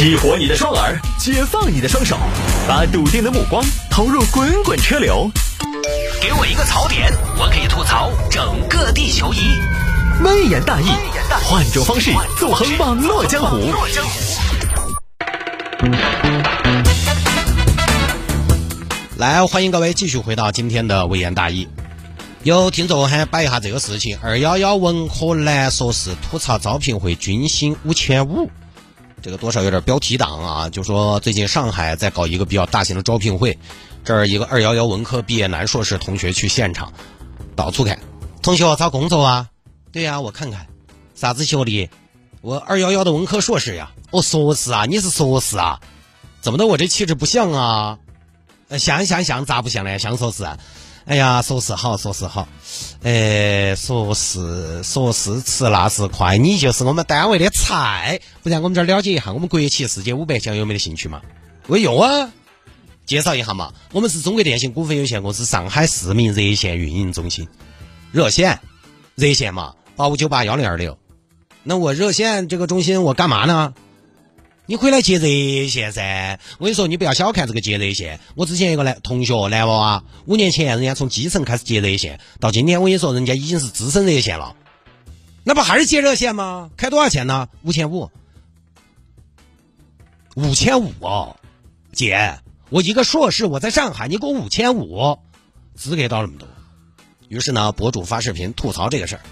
激活你的双耳，解放你的双手，把笃定的目光投入滚滚车流。给我一个槽点，我可以吐槽整个地球仪。微言大义，换种方式纵横网络江湖。来，欢迎各位继续回到今天的微言大义。有听众还摆一下这个事情：二幺幺文科男硕士吐槽招聘会均薪五千五，这个多少有点标题党啊。就说最近上海在搞一个比较大型的招聘会，这儿一个二幺幺文科毕业男硕士同学去现场，到处看。同学找工作啊？对呀，我看看，啥子学历？我二幺幺的文科硕士呀。哦，硕士啊，你是硕士啊？怎么的？我这气质不像啊？呃，像像像，咋不像呢？像硕士。哎呀，说是好，说是好。哎，说是说是吃那是快，你就是我们单位的菜。不然我们这儿了解一下，我们国企世界五百强有没得兴趣嘛？我有啊，介绍一下嘛。我们是中国电信股份有限公司上海市民热线运营中心，热线，热线嘛，八五九八幺零二六。那我热线这个中心我干嘛呢？你可以来接热线噻！我跟你说，你不要小看这个接热线。我之前一个男同学男娃娃，五年前人家从基层开始接热线，到今天我跟你说，人家已经是资深热线了。那不还是接热线吗？开多少钱呢？五千五，五千五哦，姐，我一个硕士，我在上海，你给我五千五，资格到那么多。于是呢，博主发视频吐槽这个事儿。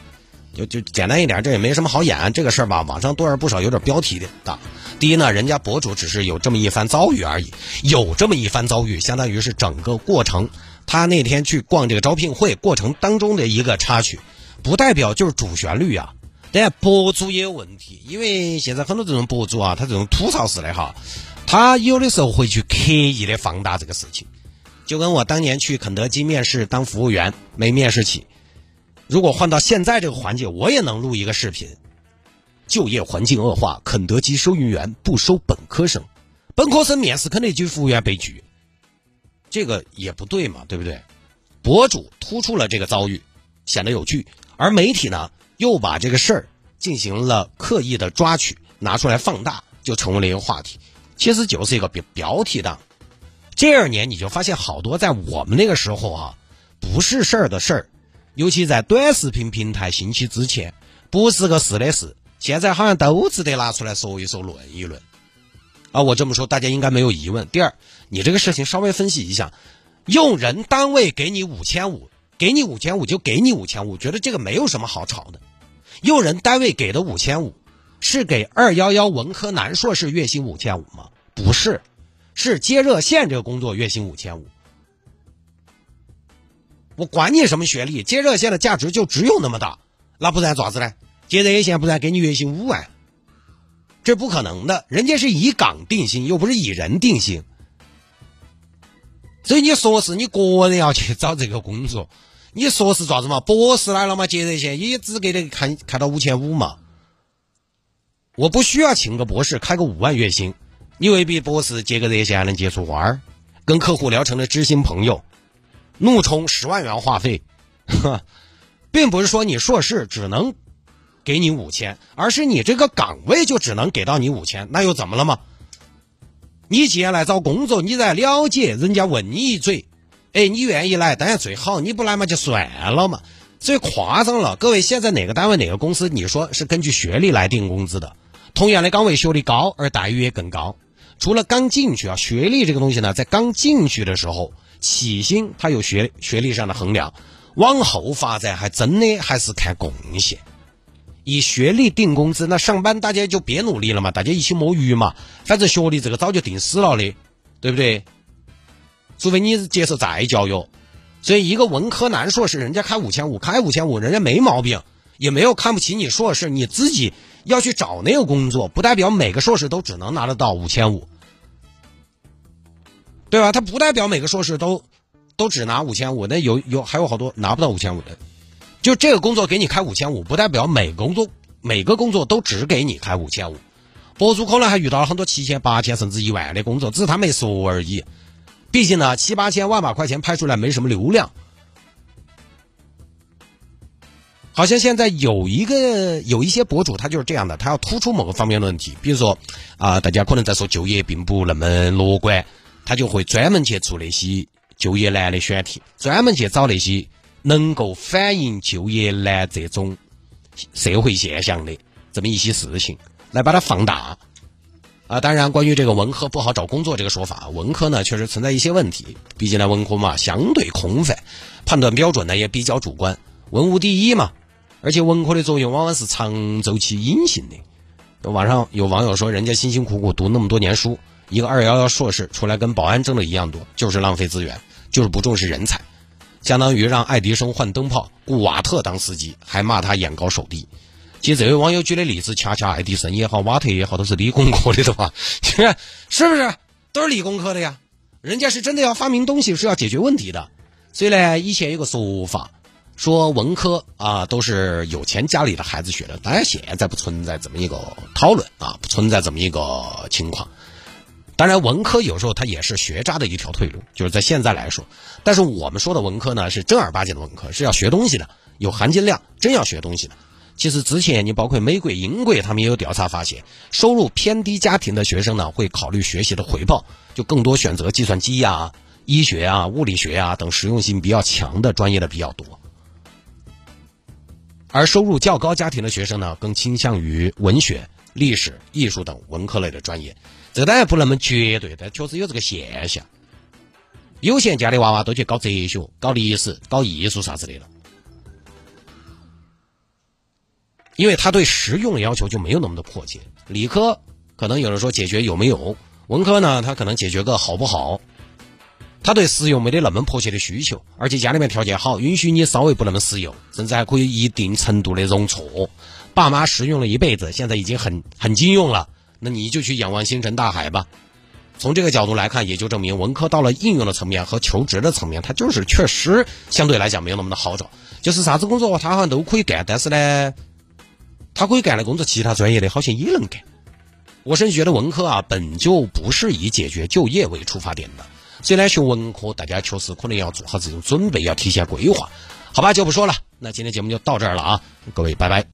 就就简单一点，这也没什么好演。这个事儿吧，网上多而不少有点标题的。第一呢，人家博主只是有这么一番遭遇而已，有这么一番遭遇，相当于是整个过程。他那天去逛这个招聘会过程当中的一个插曲，不代表就是主旋律啊。但博主也有问题，因为现在很多这种博主啊，他这种吐槽式的哈，他有的时候会去刻意的放大这个事情。就跟我当年去肯德基面试当服务员，没面试起。如果换到现在这个环境，我也能录一个视频。就业环境恶化，肯德基收银员不收本科生，本科生面试肯德基服务员被拒，这个也不对嘛，对不对？博主突出了这个遭遇，显得有趣，而媒体呢又把这个事儿进行了刻意的抓取，拿出来放大，就成为了一个话题。其实就是一个标标题党。这二年你就发现好多在我们那个时候啊，不是事儿的事儿。尤其在短视频平台兴起之前，不是个事的事，现在好像都值得拿出来说一说、论一论。啊，我这么说大家应该没有疑问。第二，你这个事情稍微分析一下，用人单位给你五千五，给你五千五就给你五千五，觉得这个没有什么好吵的。用人单位给的五千五，是给二幺幺文科男硕士月薪五千五吗？不是，是接热线这个工作月薪五千五。我管你什么学历，接热线的价值就只有那么大，那不然咋子呢？接热线不然给你月薪五万，这不可能的。人家是以岗定薪，又不是以人定薪。所以你说是你个人要去找这个工作，你说是咋子嘛？博士来了嘛，接热线也只给你开开到五千五嘛。我不需要请个博士开个五万月薪，你未必博士接个热线还能接出花儿，跟客户聊成了知心朋友。怒充十万元话费，并不是说你硕士只能给你五千，而是你这个岗位就只能给到你五千，那又怎么了嘛？你既然来找工作，你在了解人家问你一嘴，哎，你愿意来当然最好，你不来嘛就算了嘛。所以夸张了，各位现在哪个单位哪个公司，你说是根据学历来定工资的？同样的岗位，学历高而待遇也更高。除了刚进去啊，学历这个东西呢，在刚进去的时候。起薪他有学学历上的衡量，往后发展还真的还是看贡献。以学历定工资，那上班大家就别努力了嘛，大家一起摸鱼嘛。反正学历这个早就定死了的，对不对？除非你接受再教育。所以一个文科男硕士，人家开五千五，开五千五，人家没毛病，也没有看不起你硕士。你自己要去找那个工作，不代表每个硕士都只能拿得到五千五。对吧？他不代表每个硕士都都只拿五千五，那有有还有好多拿不到五千五的。就这个工作给你开五千五，不代表每工作每个工作都只给你开五千五。博主可能还遇到了很多七千、八千甚至一万的工作，只是他没说而已。毕竟呢，七八千、万把块钱拍出来没什么流量。好像现在有一个有一些博主，他就是这样的，他要突出某个方面的问题，比如说啊，大家可能在说就业并不那么乐观，他就会专门去做那些就业难的选题，专门去找那些能够反映就业难这种社会现象的这么一些事情，来把它放大。啊，当然，关于这个文科不好找工作这个说法，文科呢确实存在一些问题。毕竟呢，文科嘛相对空泛，判断标准呢也比较主观。文无第一嘛，而且文科的作用往往是长周期隐性的。网上有网友说，人家辛辛苦苦读那么多年书，一个二幺幺硕士出来跟保安挣的一样多，就是浪费资源，就是不重视人才，相当于让爱迪生换灯泡，雇瓦特当司机，还骂他眼高手低。其实这位网友举的例子，恰恰爱迪生也好，瓦特也好，都是理工科的的话，是不是？都是理工科的呀。人家是真的要发明东西，是要解决问题的。所以呢，以前有个说法，说文科啊都是有钱家里的孩子学的。当然现在不存在这么一个讨论啊，不存在这么一个情况。当然，文科有时候它也是学渣的一条退路，就是在现在来说。但是我们说的文科呢，是正儿八经的文科，是要学东西的，有含金量，真要学东西的。其实之前你包括美国、英国，他们也有调查发现，收入偏低家庭的学生呢，会考虑学习的回报，就更多选择计算机呀、医学啊、物理学啊等实用性比较强的专业的比较多。而收入较高家庭的学生呢，更倾向于文学、历史、艺术等文科类的专业。这当然不那么绝对，但确实有这个现象。有钱家的娃娃都去搞哲学、搞历史、搞艺术啥之类的。因为他对实用的要求就没有那么的迫切，理科可能有人说解决有没有，文科呢，他可能解决个好不好，他对实用没得那么迫切的需求，而且家里面条件好，允许你稍微不那么实用，甚至还可以一定程度的容错。爸妈实用了一辈子，现在已经很很经用了，那你就去仰望星辰大海吧。从这个角度来看，也就证明文科到了应用的层面和求职的层面，它就是确实相对来讲没有那么的好找，就是啥子工作他好像都可以干，但是呢。他可以干的工作，其他专业的好像也能干。我甚至觉得文科啊，本就不是以解决就业为出发点的。所以呢，学文科，大家确实可能要做好这种准备，要提前规划。好吧，就不说了。那今天节目就到这儿了啊，各位，拜拜。